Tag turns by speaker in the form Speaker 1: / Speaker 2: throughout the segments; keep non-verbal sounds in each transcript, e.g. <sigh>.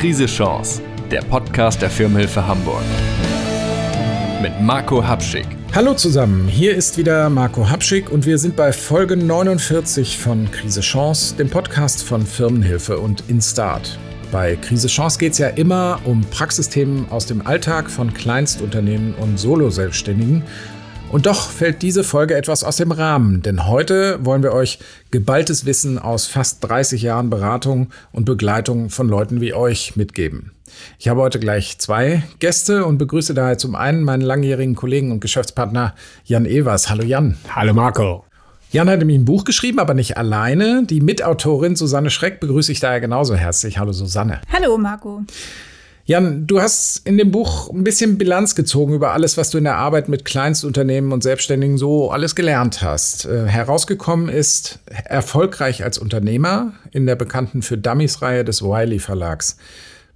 Speaker 1: Krise Chance, der Podcast der Firmenhilfe Hamburg. Mit Marco Hapschick.
Speaker 2: Hallo zusammen, hier ist wieder Marco Hapschick und wir sind bei Folge 49 von Krise Chance, dem Podcast von Firmenhilfe und Instart. Bei Krise Chance geht es ja immer um Praxisthemen aus dem Alltag von Kleinstunternehmen und Solo-Selbstständigen und doch fällt diese Folge etwas aus dem Rahmen, denn heute wollen wir euch geballtes Wissen aus fast 30 Jahren Beratung und Begleitung von Leuten wie euch mitgeben. Ich habe heute gleich zwei Gäste und begrüße daher zum einen meinen langjährigen Kollegen und Geschäftspartner Jan Evers. Hallo Jan.
Speaker 3: Hallo Marco.
Speaker 2: Jan hat nämlich ein Buch geschrieben, aber nicht alleine. Die Mitautorin Susanne Schreck begrüße ich daher genauso herzlich. Hallo Susanne.
Speaker 4: Hallo Marco.
Speaker 2: Jan, du hast in dem Buch ein bisschen Bilanz gezogen über alles, was du in der Arbeit mit Kleinstunternehmen und Selbstständigen so alles gelernt hast. Äh, herausgekommen ist erfolgreich als Unternehmer in der bekannten für Dummies-Reihe des Wiley Verlags.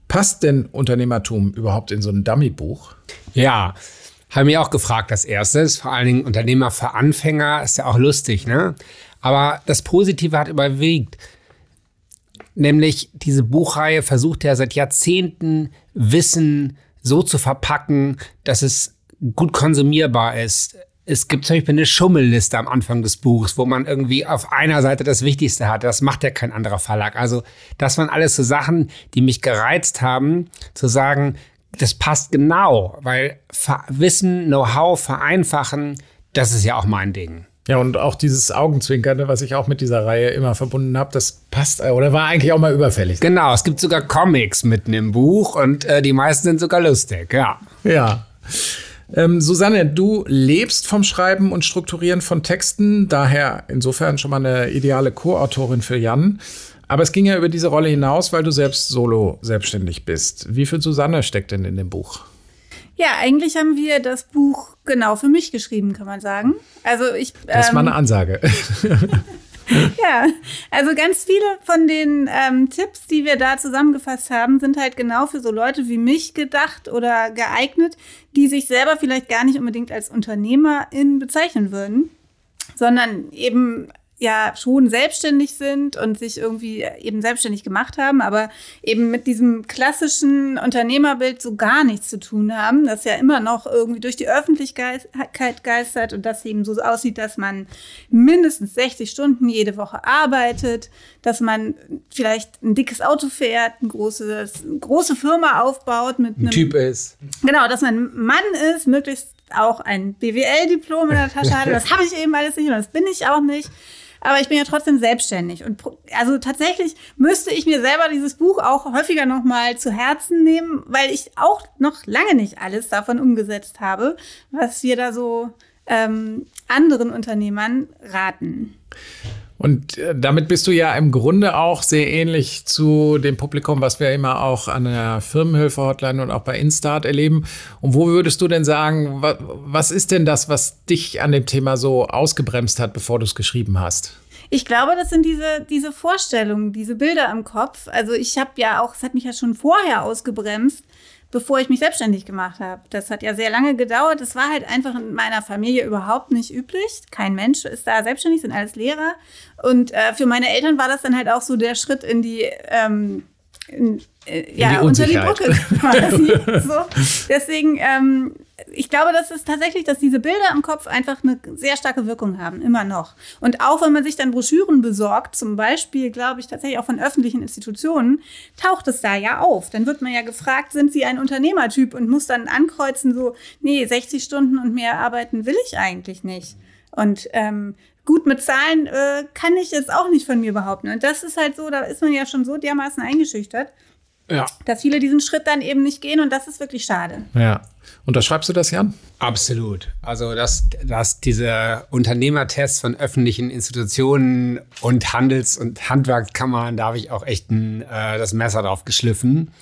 Speaker 2: Passt denn Unternehmertum überhaupt in so ein Dummy-Buch?
Speaker 3: Ja, haben wir auch gefragt als erstes. Vor allen Dingen Unternehmer für Anfänger ist ja auch lustig, ne? Aber das Positive hat überwiegt. Nämlich diese Buchreihe versucht ja seit Jahrzehnten Wissen so zu verpacken, dass es gut konsumierbar ist. Es gibt zum Beispiel eine Schummelliste am Anfang des Buchs, wo man irgendwie auf einer Seite das Wichtigste hat. Das macht ja kein anderer Verlag. Also das waren alles so Sachen, die mich gereizt haben, zu sagen, das passt genau, weil Wissen, Know-how vereinfachen, das ist ja auch mein Ding.
Speaker 2: Ja, und auch dieses Augenzwinkern, was ich auch mit dieser Reihe immer verbunden habe, das passt äh, oder war eigentlich auch mal überfällig.
Speaker 3: Genau, es gibt sogar Comics mitten im Buch und äh, die meisten sind sogar lustig, ja.
Speaker 2: Ja. Ähm, Susanne, du lebst vom Schreiben und Strukturieren von Texten, daher insofern schon mal eine ideale Co-Autorin für Jan. Aber es ging ja über diese Rolle hinaus, weil du selbst solo selbstständig bist. Wie viel Susanne steckt denn in dem Buch?
Speaker 4: Ja, eigentlich haben wir das Buch genau für mich geschrieben, kann man sagen. Also ich.
Speaker 2: Das ist mal eine ähm, Ansage. <laughs>
Speaker 4: ja, also ganz viele von den ähm, Tipps, die wir da zusammengefasst haben, sind halt genau für so Leute wie mich gedacht oder geeignet, die sich selber vielleicht gar nicht unbedingt als Unternehmerin bezeichnen würden, sondern eben ja schon selbstständig sind und sich irgendwie eben selbstständig gemacht haben, aber eben mit diesem klassischen Unternehmerbild so gar nichts zu tun haben, das ja immer noch irgendwie durch die Öffentlichkeit geistert und das eben so aussieht, dass man mindestens 60 Stunden jede Woche arbeitet, dass man vielleicht ein dickes Auto fährt, ein großes, große Firma aufbaut mit
Speaker 2: einem ein Typ ist.
Speaker 4: Genau, dass man Mann ist, möglichst auch ein BWL-Diplom in der Tasche hat. <laughs> Das habe ich eben alles nicht und das bin ich auch nicht aber ich bin ja trotzdem selbstständig. Und also tatsächlich müsste ich mir selber dieses Buch auch häufiger nochmal zu Herzen nehmen, weil ich auch noch lange nicht alles davon umgesetzt habe, was wir da so ähm, anderen Unternehmern raten.
Speaker 2: Und äh, damit bist du ja im Grunde auch sehr ähnlich zu dem Publikum, was wir immer auch an der Firmenhilfe-Hotline und auch bei Instart erleben. Und wo würdest du denn sagen, was ist denn das, was dich an dem Thema so ausgebremst hat, bevor du es geschrieben hast?
Speaker 4: Ich glaube, das sind diese, diese Vorstellungen, diese Bilder im Kopf. Also ich habe ja auch, es hat mich ja schon vorher ausgebremst, bevor ich mich selbstständig gemacht habe. Das hat ja sehr lange gedauert. Das war halt einfach in meiner Familie überhaupt nicht üblich. Kein Mensch ist da selbstständig, sind alles Lehrer. Und äh, für meine Eltern war das dann halt auch so der Schritt in die ähm, in, ja,
Speaker 2: die
Speaker 4: unter die Brücke quasi. <laughs> so. Deswegen, ähm, ich glaube, das ist tatsächlich, dass diese Bilder im Kopf einfach eine sehr starke Wirkung haben, immer noch. Und auch wenn man sich dann Broschüren besorgt, zum Beispiel, glaube ich, tatsächlich auch von öffentlichen Institutionen, taucht es da ja auf. Dann wird man ja gefragt, sind Sie ein Unternehmertyp und muss dann ankreuzen, so, nee, 60 Stunden und mehr arbeiten will ich eigentlich nicht. Und ähm, gut mit Zahlen äh, kann ich jetzt auch nicht von mir behaupten. Und das ist halt so, da ist man ja schon so dermaßen eingeschüchtert, ja. dass viele diesen Schritt dann eben nicht gehen und das ist wirklich schade.
Speaker 2: Ja. Unterschreibst du das, Jan?
Speaker 3: Absolut. Also, dass, dass diese Unternehmertests von öffentlichen Institutionen und Handels- und Handwerkskammern, da habe ich auch echt ein, äh, das Messer drauf geschliffen.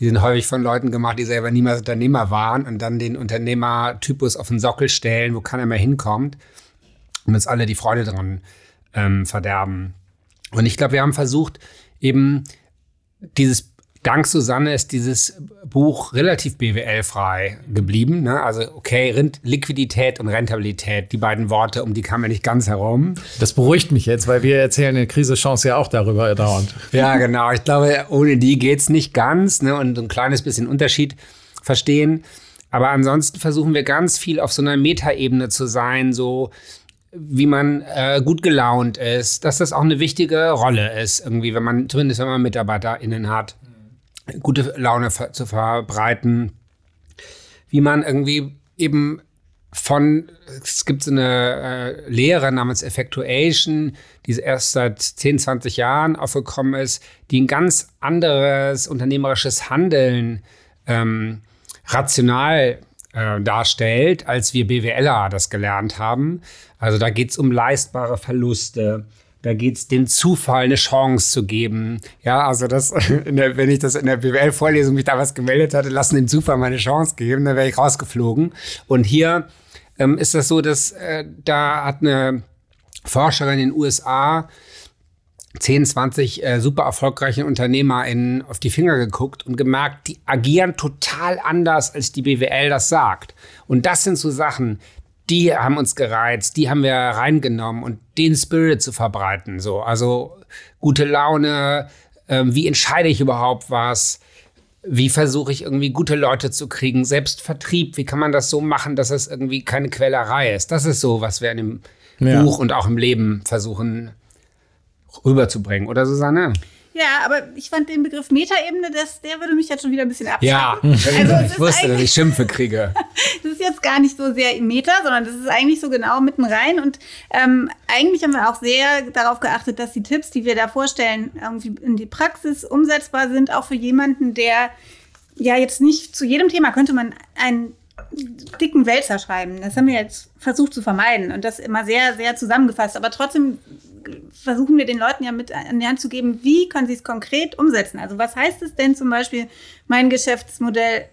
Speaker 3: Die sind häufig von Leuten gemacht, die selber niemals Unternehmer waren und dann den Unternehmertypus auf den Sockel stellen, wo keiner mehr hinkommt und uns alle die Freude dran ähm, verderben. Und ich glaube, wir haben versucht, eben dieses dank Susanne ist dieses Buch relativ BWL-frei geblieben. Ne? Also okay, Rind Liquidität und Rentabilität, die beiden Worte, um die kam wir nicht ganz herum.
Speaker 2: Das beruhigt mich jetzt, weil wir erzählen in Krise Chance ja auch darüber dauernd.
Speaker 3: Ja, genau. Ich glaube, ohne die geht's nicht ganz ne? und ein kleines bisschen Unterschied verstehen. Aber ansonsten versuchen wir ganz viel auf so einer Metaebene zu sein, so wie man äh, gut gelaunt ist, dass das auch eine wichtige Rolle ist, irgendwie, wenn man, zumindest wenn man MitarbeiterInnen hat, gute Laune zu verbreiten, wie man irgendwie eben von, es gibt so eine äh, Lehre namens Effectuation, die erst seit 10, 20 Jahren aufgekommen ist, die ein ganz anderes unternehmerisches Handeln ähm, rational äh, darstellt, als wir BWLer das gelernt haben. Also da geht es um leistbare Verluste. Da geht es dem Zufall eine Chance zu geben. Ja, also das, <laughs> der, wenn ich das in der BWL-Vorlesung mich da was gemeldet hatte, lassen dem Zufall meine Chance geben, dann wäre ich rausgeflogen. Und hier ähm, ist das so, dass äh, da hat eine Forscherin in den USA 10, 20 äh, super erfolgreichen UnternehmerInnen auf die Finger geguckt und gemerkt, die agieren total anders, als die BWL das sagt. Und das sind so Sachen, die haben uns gereizt, die haben wir reingenommen und den Spirit zu verbreiten. So, also gute Laune, äh, wie entscheide ich überhaupt was? Wie versuche ich irgendwie gute Leute zu kriegen? Selbst Vertrieb, wie kann man das so machen, dass es irgendwie keine Quellerei ist? Das ist so, was wir in dem ja. Buch und auch im Leben versuchen rüberzubringen, oder Susanne?
Speaker 4: Ja, aber ich fand den Begriff Metaebene, der würde mich jetzt schon wieder ein bisschen abschrecken.
Speaker 3: Ja, <laughs> also ich wusste, dass ich Schimpfe kriege. <laughs>
Speaker 4: das ist jetzt gar nicht so sehr im Meta, sondern das ist eigentlich so genau mitten rein. Und ähm, eigentlich haben wir auch sehr darauf geachtet, dass die Tipps, die wir da vorstellen, irgendwie in die Praxis umsetzbar sind, auch für jemanden, der ja jetzt nicht zu jedem Thema könnte man einen dicken Wälzer schreiben. Das haben wir jetzt versucht zu vermeiden und das immer sehr, sehr zusammengefasst. Aber trotzdem versuchen wir den Leuten ja mit an die Hand zu geben, wie können sie es konkret umsetzen. Also was heißt es denn zum Beispiel, mein Geschäftsmodell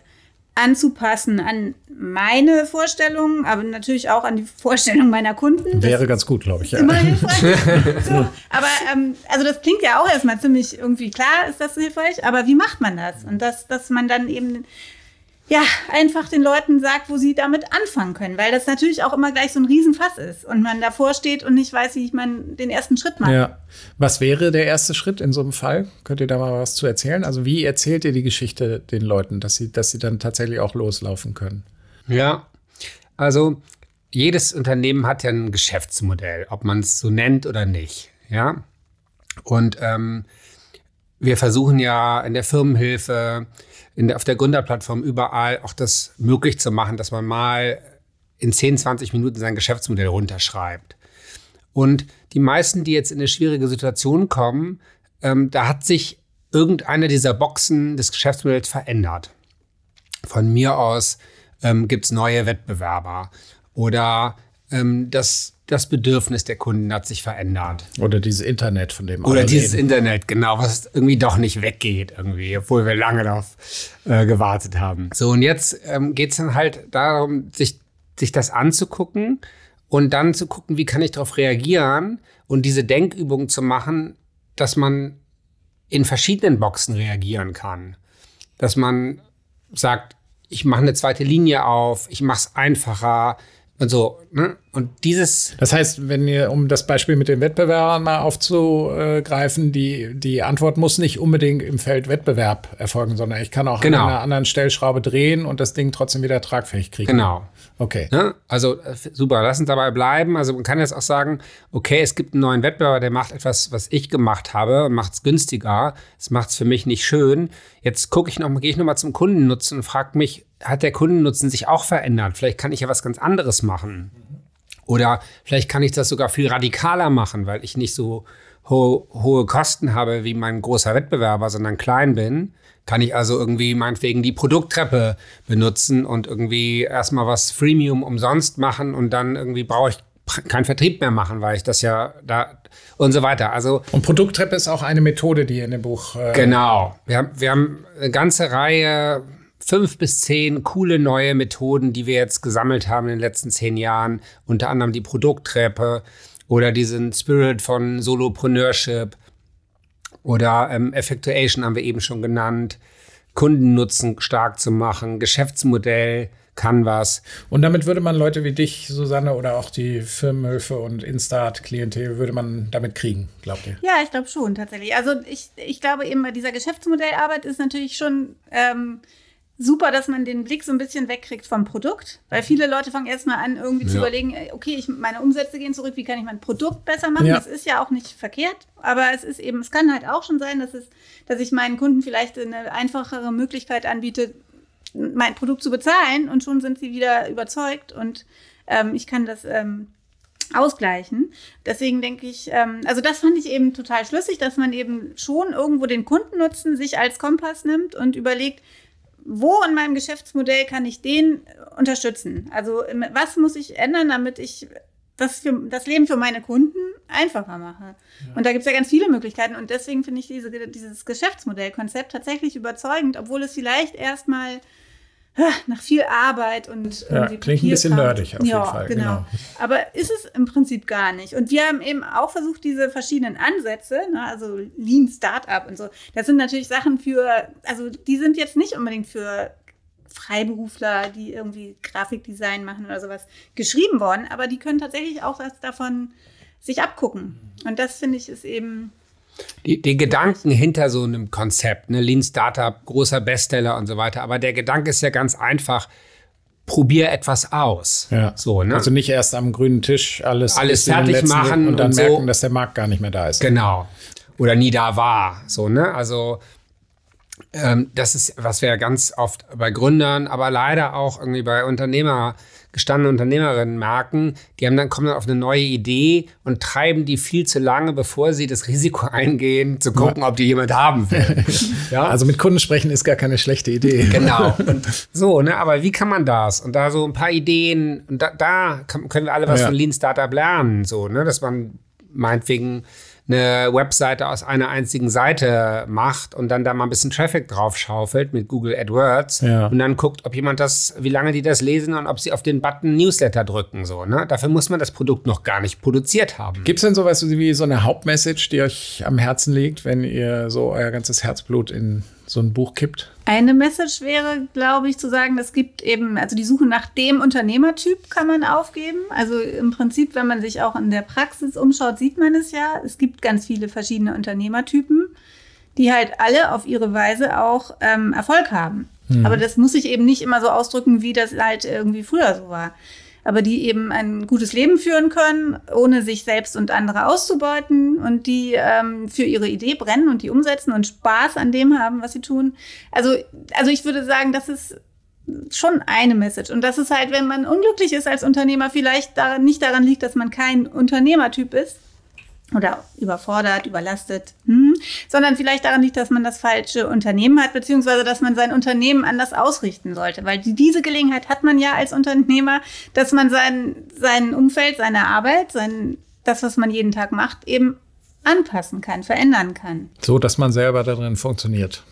Speaker 4: anzupassen an meine Vorstellungen, aber natürlich auch an die Vorstellungen meiner Kunden.
Speaker 2: Wäre das ganz gut, glaube ich. Ja.
Speaker 4: Immer hilfreich. <laughs> so, aber ähm, also das klingt ja auch erstmal ziemlich irgendwie klar, ist das hilfreich, aber wie macht man das? Und dass, dass man dann eben ja, einfach den Leuten sagt, wo sie damit anfangen können, weil das natürlich auch immer gleich so ein Riesenfass ist und man davor steht und nicht weiß, wie ich man den ersten Schritt mache. Ja.
Speaker 2: Was wäre der erste Schritt in so einem Fall? Könnt ihr da mal was zu erzählen? Also wie erzählt ihr die Geschichte den Leuten, dass sie, dass sie dann tatsächlich auch loslaufen können?
Speaker 3: Ja, also jedes Unternehmen hat ja ein Geschäftsmodell, ob man es so nennt oder nicht. Ja, und ähm, wir versuchen ja in der Firmenhilfe in der, auf der Gründerplattform überall auch das möglich zu machen, dass man mal in 10, 20 Minuten sein Geschäftsmodell runterschreibt. Und die meisten, die jetzt in eine schwierige Situation kommen, ähm, da hat sich irgendeine dieser Boxen des Geschäftsmodells verändert. Von mir aus ähm, gibt es neue Wettbewerber oder ähm, das das Bedürfnis der Kunden hat sich verändert.
Speaker 2: Oder dieses Internet, von dem
Speaker 3: Oder dieses reden. Internet, genau, was irgendwie doch nicht weggeht irgendwie, obwohl wir lange darauf äh, gewartet haben. So, und jetzt ähm, geht es dann halt darum, sich, sich das anzugucken und dann zu gucken, wie kann ich darauf reagieren und diese Denkübung zu machen, dass man in verschiedenen Boxen reagieren kann. Dass man sagt, ich mache eine zweite Linie auf, ich mache es einfacher, und so, ne? Und dieses.
Speaker 2: Das heißt, wenn ihr, um das Beispiel mit den Wettbewerbern mal aufzugreifen, die, die Antwort muss nicht unbedingt im Feld Wettbewerb erfolgen, sondern ich kann auch genau. an einer anderen Stellschraube drehen und das Ding trotzdem wieder tragfähig kriegen.
Speaker 3: Genau.
Speaker 2: Okay.
Speaker 3: Ne? Also äh, super, lass uns dabei bleiben. Also man kann jetzt auch sagen, okay, es gibt einen neuen Wettbewerber, der macht etwas, was ich gemacht habe und macht es günstiger. Es macht es für mich nicht schön. Jetzt gucke ich noch mal, gehe ich nochmal zum Kundennutzen und frage mich, hat der Kundennutzen sich auch verändert? Vielleicht kann ich ja was ganz anderes machen. Oder vielleicht kann ich das sogar viel radikaler machen, weil ich nicht so ho hohe Kosten habe wie mein großer Wettbewerber, sondern klein bin. Kann ich also irgendwie meinetwegen die Produkttreppe benutzen und irgendwie erstmal was Freemium umsonst machen und dann irgendwie brauche ich keinen Vertrieb mehr machen, weil ich das ja da und so weiter. Also
Speaker 2: und Produkttreppe ist auch eine Methode, die in dem Buch
Speaker 3: äh genau. Wir haben, wir haben eine ganze Reihe fünf bis zehn coole neue Methoden, die wir jetzt gesammelt haben in den letzten zehn Jahren. Unter anderem die Produkttreppe oder diesen Spirit von Solopreneurship. Oder ähm, Effectuation haben wir eben schon genannt. Kundennutzen stark zu machen, Geschäftsmodell, Canvas.
Speaker 2: Und damit würde man Leute wie dich, Susanne, oder auch die Firmenhilfe und Instart-Klientel, würde man damit kriegen, glaubt ihr?
Speaker 4: Ja, ich glaube schon, tatsächlich. Also ich, ich glaube eben, bei dieser Geschäftsmodellarbeit ist natürlich schon ähm, super, dass man den Blick so ein bisschen wegkriegt vom Produkt. Weil viele Leute fangen erstmal an, irgendwie ja. zu überlegen, okay, ich, meine Umsätze gehen zurück, wie kann ich mein Produkt besser machen? Ja. Das ist ja auch nicht verkehrt, aber es ist eben, es kann halt auch schon sein, dass es, dass ich meinen Kunden vielleicht eine einfachere Möglichkeit anbiete, mein Produkt zu bezahlen und schon sind sie wieder überzeugt und ähm, ich kann das ähm, ausgleichen. Deswegen denke ich, ähm, also das fand ich eben total schlüssig, dass man eben schon irgendwo den Kundennutzen sich als Kompass nimmt und überlegt, wo in meinem Geschäftsmodell kann ich den unterstützen? Also was muss ich ändern, damit ich das, für, das Leben für meine Kunden einfacher mache? Ja. Und da gibt es ja ganz viele Möglichkeiten und deswegen finde ich diese, dieses Geschäftsmodellkonzept tatsächlich überzeugend, obwohl es vielleicht erstmal nach viel Arbeit und
Speaker 2: ja, klingt ein bisschen nerdig auf
Speaker 4: ja,
Speaker 2: jeden Fall.
Speaker 4: Genau. genau. Aber ist es im Prinzip gar nicht. Und wir haben eben auch versucht, diese verschiedenen Ansätze, ne, also Lean Startup und so, das sind natürlich Sachen für, also die sind jetzt nicht unbedingt für Freiberufler, die irgendwie Grafikdesign machen oder sowas, geschrieben worden, aber die können tatsächlich auch was davon sich abgucken. Und das finde ich ist eben
Speaker 3: die, die Gedanken hinter so einem Konzept, ne, Lean Startup, großer Bestseller und so weiter. Aber der Gedanke ist ja ganz einfach. Probier etwas aus.
Speaker 2: Ja. So, ne? Also nicht erst am grünen Tisch alles,
Speaker 3: alles fertig machen
Speaker 2: und dann und merken, so. dass der Markt gar nicht mehr da ist.
Speaker 3: Genau. Oder nie da war. So, ne? Also ähm, das ist, was wir ja ganz oft bei Gründern, aber leider auch irgendwie bei Unternehmer gestandene Unternehmerinnen merken, die haben dann, kommen dann auf eine neue Idee und treiben die viel zu lange, bevor sie das Risiko <laughs> eingehen, zu gucken, ja. ob die jemand haben will. <laughs>
Speaker 2: ja? Also mit Kunden sprechen ist gar keine schlechte Idee.
Speaker 3: Genau. <laughs> Und so, ne? Aber wie kann man das? Und da so ein paar Ideen, und da, da können wir alle was ja. von Lean Startup lernen, so, ne? Dass man meinetwegen eine Webseite aus einer einzigen Seite macht und dann da mal ein bisschen Traffic drauf schaufelt mit Google AdWords ja. und dann guckt, ob jemand das, wie lange die das lesen und ob sie auf den Button Newsletter drücken. So, ne? Dafür muss man das Produkt noch gar nicht produziert haben.
Speaker 2: Gibt es denn sowas wie so eine Hauptmessage, die euch am Herzen liegt, wenn ihr so euer ganzes Herzblut in so ein Buch kippt?
Speaker 4: Eine Message wäre, glaube ich, zu sagen, es gibt eben, also die Suche nach dem Unternehmertyp kann man aufgeben. Also im Prinzip, wenn man sich auch in der Praxis umschaut, sieht man es ja. Es gibt ganz viele verschiedene Unternehmertypen, die halt alle auf ihre Weise auch ähm, Erfolg haben. Mhm. Aber das muss sich eben nicht immer so ausdrücken, wie das halt irgendwie früher so war aber die eben ein gutes Leben führen können, ohne sich selbst und andere auszubeuten und die ähm, für ihre Idee brennen und die umsetzen und Spaß an dem haben, was sie tun. Also, also ich würde sagen, das ist schon eine Message. Und das ist halt, wenn man unglücklich ist als Unternehmer, vielleicht daran, nicht daran liegt, dass man kein Unternehmertyp ist, oder überfordert, überlastet, hm, sondern vielleicht daran liegt, dass man das falsche Unternehmen hat, beziehungsweise dass man sein Unternehmen anders ausrichten sollte. Weil die, diese Gelegenheit hat man ja als Unternehmer, dass man sein, sein Umfeld, seine Arbeit, sein, das, was man jeden Tag macht, eben anpassen kann, verändern kann.
Speaker 2: So, dass man selber darin funktioniert.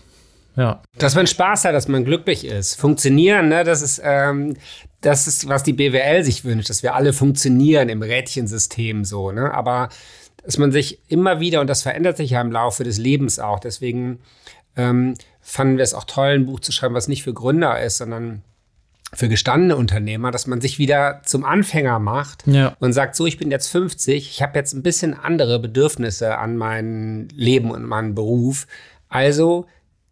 Speaker 2: Ja.
Speaker 3: Dass man Spaß hat, dass man glücklich ist. Funktionieren, ne, das ist, ähm, das ist, was die BWL sich wünscht, dass wir alle funktionieren im Rädchensystem so, ne? Aber dass man sich immer wieder, und das verändert sich ja im Laufe des Lebens auch, deswegen ähm, fanden wir es auch toll, ein Buch zu schreiben, was nicht für Gründer ist, sondern für gestandene Unternehmer, dass man sich wieder zum Anfänger macht ja. und sagt, so, ich bin jetzt 50, ich habe jetzt ein bisschen andere Bedürfnisse an mein Leben und meinen Beruf. Also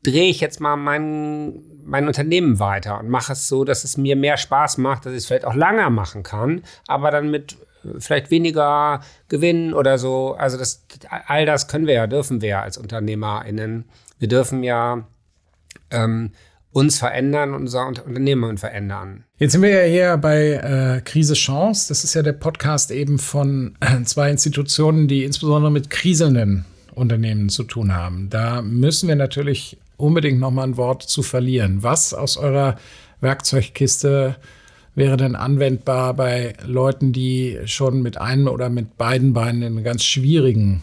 Speaker 3: drehe ich jetzt mal mein, mein Unternehmen weiter und mache es so, dass es mir mehr Spaß macht, dass ich es vielleicht auch länger machen kann, aber dann mit vielleicht weniger gewinnen oder so. Also das, all das können wir ja, dürfen wir ja als UnternehmerInnen. Wir dürfen ja ähm, uns verändern und unser Unternehmen verändern.
Speaker 2: Jetzt sind wir ja hier bei äh, Krise Chance. Das ist ja der Podcast eben von äh, zwei Institutionen, die insbesondere mit kriselnden Unternehmen zu tun haben. Da müssen wir natürlich unbedingt noch mal ein Wort zu verlieren. Was aus eurer Werkzeugkiste wäre denn anwendbar bei Leuten, die schon mit einem oder mit beiden Beinen in ganz schwierigen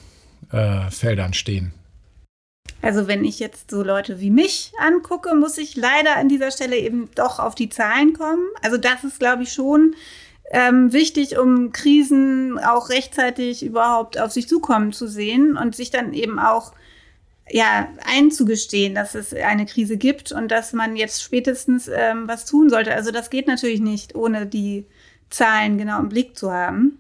Speaker 2: äh, Feldern stehen?
Speaker 4: Also wenn ich jetzt so Leute wie mich angucke, muss ich leider an dieser Stelle eben doch auf die Zahlen kommen. Also das ist, glaube ich, schon ähm, wichtig, um Krisen auch rechtzeitig überhaupt auf sich zukommen zu sehen und sich dann eben auch ja, einzugestehen, dass es eine Krise gibt und dass man jetzt spätestens ähm, was tun sollte. Also das geht natürlich nicht, ohne die Zahlen genau im Blick zu haben.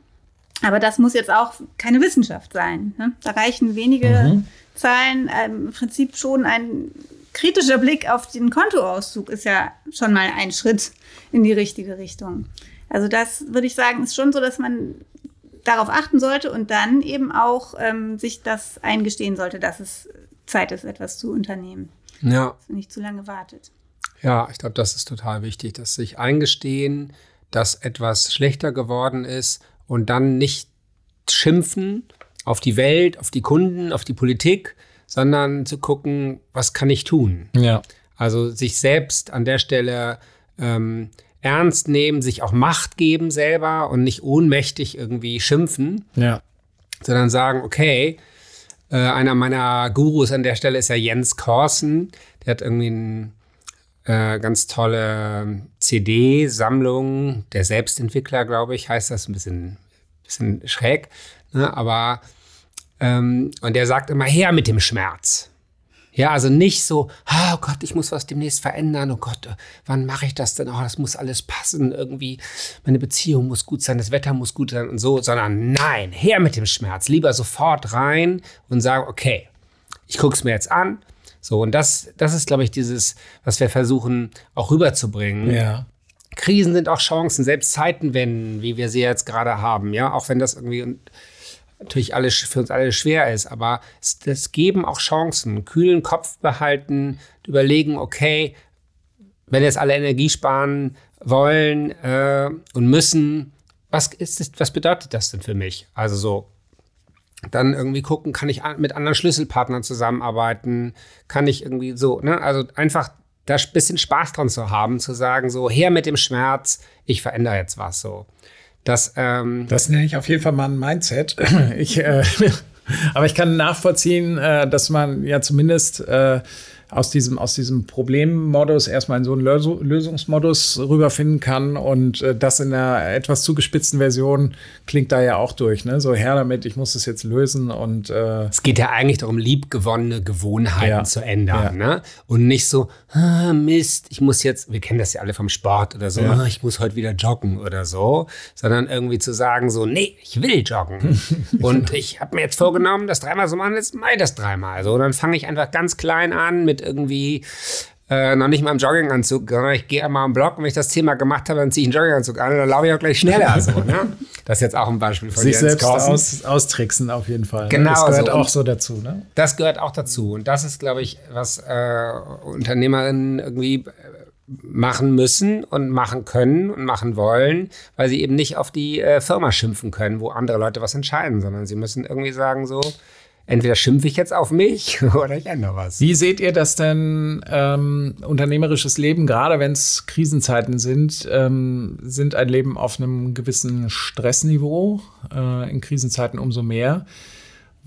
Speaker 4: Aber das muss jetzt auch keine Wissenschaft sein. Ne? Da reichen wenige mhm. Zahlen. Ähm, Im Prinzip schon ein kritischer Blick auf den Kontoauszug ist ja schon mal ein Schritt in die richtige Richtung. Also das würde ich sagen, ist schon so, dass man darauf achten sollte und dann eben auch ähm, sich das eingestehen sollte, dass es Zeit ist, etwas zu unternehmen.
Speaker 3: Ja.
Speaker 4: Dass man nicht zu lange wartet.
Speaker 3: Ja, ich glaube, das ist total wichtig, dass sich eingestehen, dass etwas schlechter geworden ist und dann nicht schimpfen auf die Welt, auf die Kunden, auf die Politik, sondern zu gucken, was kann ich tun?
Speaker 2: Ja.
Speaker 3: Also sich selbst an der Stelle ähm, ernst nehmen, sich auch Macht geben selber und nicht ohnmächtig irgendwie schimpfen,
Speaker 2: ja.
Speaker 3: sondern sagen, okay, äh, einer meiner Gurus an der Stelle ist ja Jens Korsen, der hat irgendwie eine äh, ganz tolle CD-Sammlung, der Selbstentwickler, glaube ich, heißt das, ein bisschen, bisschen schräg, ne? aber ähm, und der sagt immer her mit dem Schmerz. Ja, also nicht so, oh Gott, ich muss was demnächst verändern. Oh Gott, wann mache ich das denn? Oh, das muss alles passen. Irgendwie, meine Beziehung muss gut sein, das Wetter muss gut sein und so, sondern nein, her mit dem Schmerz. Lieber sofort rein und sagen, okay, ich gucke es mir jetzt an. So, und das, das ist, glaube ich, dieses, was wir versuchen auch rüberzubringen.
Speaker 2: Ja.
Speaker 3: Krisen sind auch Chancen, selbst Zeitenwenden, wie wir sie jetzt gerade haben, ja, auch wenn das irgendwie natürlich alles für uns alle schwer ist, aber es geben auch Chancen. Kühlen Kopf behalten, überlegen, okay, wenn jetzt alle Energie sparen wollen äh, und müssen, was ist das, was bedeutet das denn für mich? Also so, dann irgendwie gucken, kann ich mit anderen Schlüsselpartnern zusammenarbeiten, kann ich irgendwie so, ne, also einfach da ein bisschen Spaß dran zu haben, zu sagen, so, her mit dem Schmerz, ich verändere jetzt was so. Das, ähm
Speaker 2: das nenne ich auf jeden Fall mal ein Mindset. <clears throat> Ich, äh, <laughs> aber ich kann nachvollziehen, äh, dass man ja zumindest äh, aus diesem, aus diesem Problemmodus erstmal in so einen Lösungsmodus rüberfinden kann. Und äh, das in einer etwas zugespitzten Version klingt da ja auch durch. Ne? So her damit, ich muss das jetzt lösen. Und äh
Speaker 3: es geht ja eigentlich darum, liebgewonnene Gewohnheiten ja. zu ändern. Ja. Ne? Und nicht so, ah, Mist, ich muss jetzt, wir kennen das ja alle vom Sport oder so, ja. ah, ich muss heute wieder joggen oder so, sondern irgendwie zu sagen, so, nee, ich will joggen. <laughs> und ich habe mir jetzt vorgenommen, das dreimal so machen, jetzt Mai das dreimal. So, dann fange ich einfach ganz klein an mit irgendwie äh, noch nicht mal im Jogginganzug, sondern ich gehe einmal am Block und wenn ich das Thema gemacht habe, dann ziehe ich einen Jogginganzug an und dann laufe ich auch gleich schneller. So, ne? Das ist jetzt auch ein Beispiel von
Speaker 2: Sich selbst aus, austricksen auf jeden Fall. Ne?
Speaker 3: Genau. Das
Speaker 2: gehört
Speaker 3: so.
Speaker 2: auch so dazu. Ne?
Speaker 3: Das gehört auch dazu. Und das ist, glaube ich, was äh, Unternehmerinnen irgendwie äh, machen müssen und machen können und machen wollen, weil sie eben nicht auf die äh, Firma schimpfen können, wo andere Leute was entscheiden, sondern sie müssen irgendwie sagen so, entweder schimpfe ich jetzt auf mich <laughs> oder ich ändere was.
Speaker 2: Wie seht ihr das denn ähm, unternehmerisches Leben, gerade wenn es Krisenzeiten sind, ähm, sind ein Leben auf einem gewissen Stressniveau, äh, in Krisenzeiten umso mehr.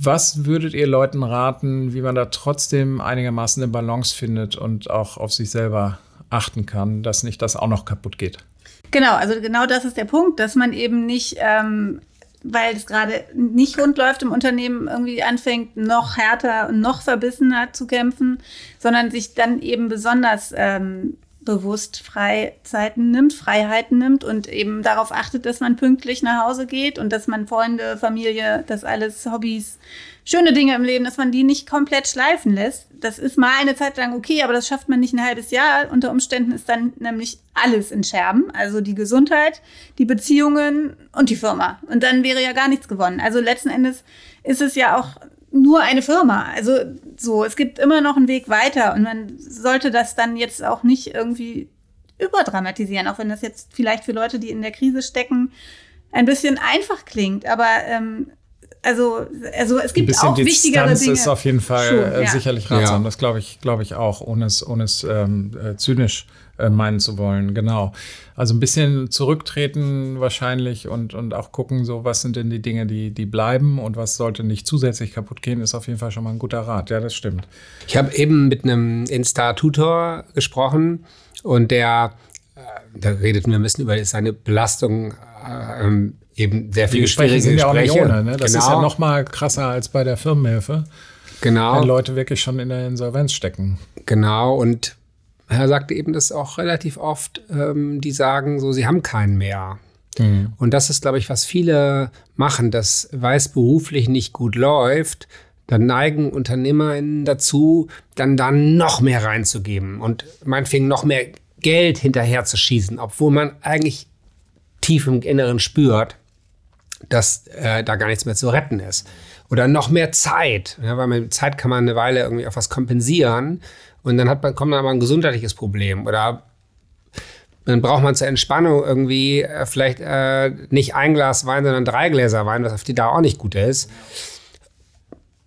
Speaker 2: Was würdet ihr Leuten raten, wie man da trotzdem einigermaßen eine Balance findet und auch auf sich selber achten kann, dass nicht das auch noch kaputt geht?
Speaker 4: Genau, also genau das ist der Punkt, dass man eben nicht ähm, weil es gerade nicht rund läuft im Unternehmen, irgendwie anfängt, noch härter und noch verbissener zu kämpfen, sondern sich dann eben besonders ähm, bewusst Freizeiten nimmt, Freiheiten nimmt und eben darauf achtet, dass man pünktlich nach Hause geht und dass man Freunde, Familie, das alles Hobbys, schöne Dinge im Leben, dass man die nicht komplett schleifen lässt. Das ist mal eine Zeit lang okay, aber das schafft man nicht ein halbes Jahr. Unter Umständen ist dann nämlich alles in Scherben, also die Gesundheit, die Beziehungen und die Firma. Und dann wäre ja gar nichts gewonnen. Also letzten Endes ist es ja auch nur eine Firma. Also so, es gibt immer noch einen Weg weiter und man sollte das dann jetzt auch nicht irgendwie überdramatisieren, auch wenn das jetzt vielleicht für Leute, die in der Krise stecken, ein bisschen einfach klingt. Aber ähm, also, also es gibt auch wichtigere Dinge.
Speaker 2: ist auf jeden Fall Schon, äh, ja. sicherlich ratsam. Ja. Das glaube ich, glaube ich auch, ohne es, ohne es ähm, äh, zynisch äh, meinen zu wollen. Genau. Also ein bisschen zurücktreten wahrscheinlich und, und auch gucken, so was sind denn die Dinge, die, die bleiben und was sollte nicht zusätzlich kaputt gehen, ist auf jeden Fall schon mal ein guter Rat. Ja, das stimmt.
Speaker 3: Ich habe eben mit einem Insta-Tutor gesprochen und der, äh, der redet mir ein bisschen über seine Belastung äh, ähm, eben sehr viele
Speaker 2: die
Speaker 3: Gespräche
Speaker 2: sind ja auch nicht ohne. Ne? Das genau. ist ja noch mal krasser als bei der Firmenhilfe.
Speaker 3: Genau.
Speaker 2: Wenn Leute wirklich schon in der Insolvenz stecken.
Speaker 3: Genau, und er sagte eben das auch relativ oft, ähm, die sagen so, sie haben keinen mehr. Mhm. Und das ist, glaube ich, was viele machen, dass, weil es beruflich nicht gut läuft, dann neigen UnternehmerInnen dazu, dann da noch mehr reinzugeben und meinetwegen noch mehr Geld hinterher zu schießen, obwohl man eigentlich tief im Inneren spürt, dass äh, da gar nichts mehr zu retten ist. Oder noch mehr Zeit, ja, weil mit Zeit kann man eine Weile irgendwie auf was kompensieren und dann hat man, kommt man aber ein gesundheitliches Problem oder dann braucht man zur Entspannung irgendwie äh, vielleicht äh, nicht ein Glas Wein, sondern drei Gläser Wein, was auf die Dauer auch nicht gut ist.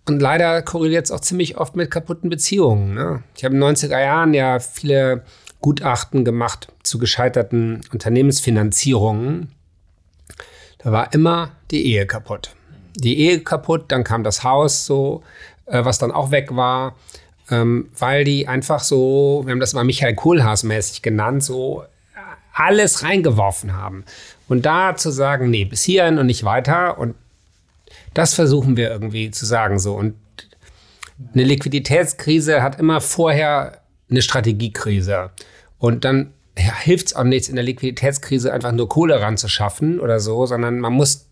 Speaker 3: Und leider korreliert es auch ziemlich oft mit kaputten Beziehungen. Ne? Ich habe in den 90er Jahren ja viele Gutachten gemacht zu gescheiterten Unternehmensfinanzierungen. Da war immer die Ehe kaputt. Die Ehe kaputt, dann kam das Haus so, äh, was dann auch weg war, ähm, weil die einfach so, wir haben das mal Michael Kohlhaas mäßig genannt, so alles reingeworfen haben. Und da zu sagen, nee, bis hierhin und nicht weiter. Und das versuchen wir irgendwie zu sagen so. Und eine Liquiditätskrise hat immer vorher eine Strategiekrise. Und dann hilft es auch nichts, in der Liquiditätskrise einfach nur Kohle ranzuschaffen oder so, sondern man muss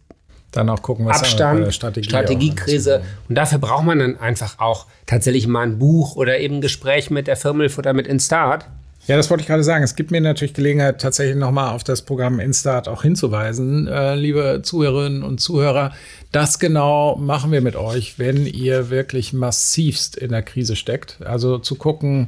Speaker 2: dann auch gucken,
Speaker 3: was Abstand, Strategie Strategiekrise. Und dafür braucht man dann einfach auch tatsächlich mal ein Buch oder eben ein Gespräch mit der Firmenhilfe oder mit Instart.
Speaker 2: Ja, das wollte ich gerade sagen. Es gibt mir natürlich Gelegenheit, tatsächlich nochmal auf das Programm Instart auch hinzuweisen, äh, liebe Zuhörerinnen und Zuhörer. Das genau machen wir mit euch, wenn ihr wirklich massivst in der Krise steckt. Also zu gucken,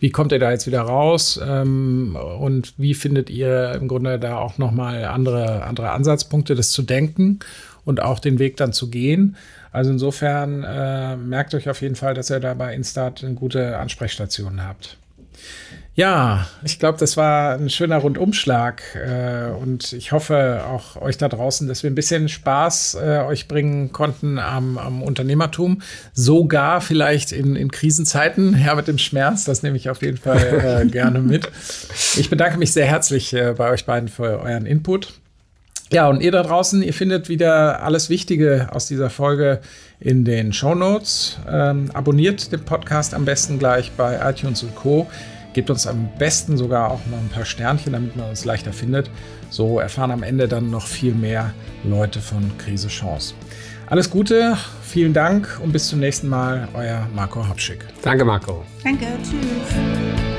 Speaker 2: wie kommt ihr da jetzt wieder raus ähm, und wie findet ihr im Grunde da auch nochmal andere, andere Ansatzpunkte, das zu denken und auch den Weg dann zu gehen. Also insofern äh, merkt euch auf jeden Fall, dass ihr da bei Instart eine gute Ansprechstation habt. Ja, ich glaube, das war ein schöner Rundumschlag äh, und ich hoffe auch euch da draußen, dass wir ein bisschen Spaß äh, euch bringen konnten am, am Unternehmertum, sogar vielleicht in, in Krisenzeiten, ja mit dem Schmerz, das nehme ich auf jeden Fall äh, <laughs> gerne mit. Ich bedanke mich sehr herzlich äh, bei euch beiden für euren Input. Ja, und ihr da draußen, ihr findet wieder alles Wichtige aus dieser Folge in den Show Notes. Ähm, abonniert den Podcast am besten gleich bei iTunes und Co. Gebt uns am besten sogar auch noch ein paar Sternchen, damit man uns leichter findet. So erfahren am Ende dann noch viel mehr Leute von Krise Chance. Alles Gute, vielen Dank und bis zum nächsten Mal, euer Marco Habschick.
Speaker 3: Danke, Marco.
Speaker 4: Danke, tschüss.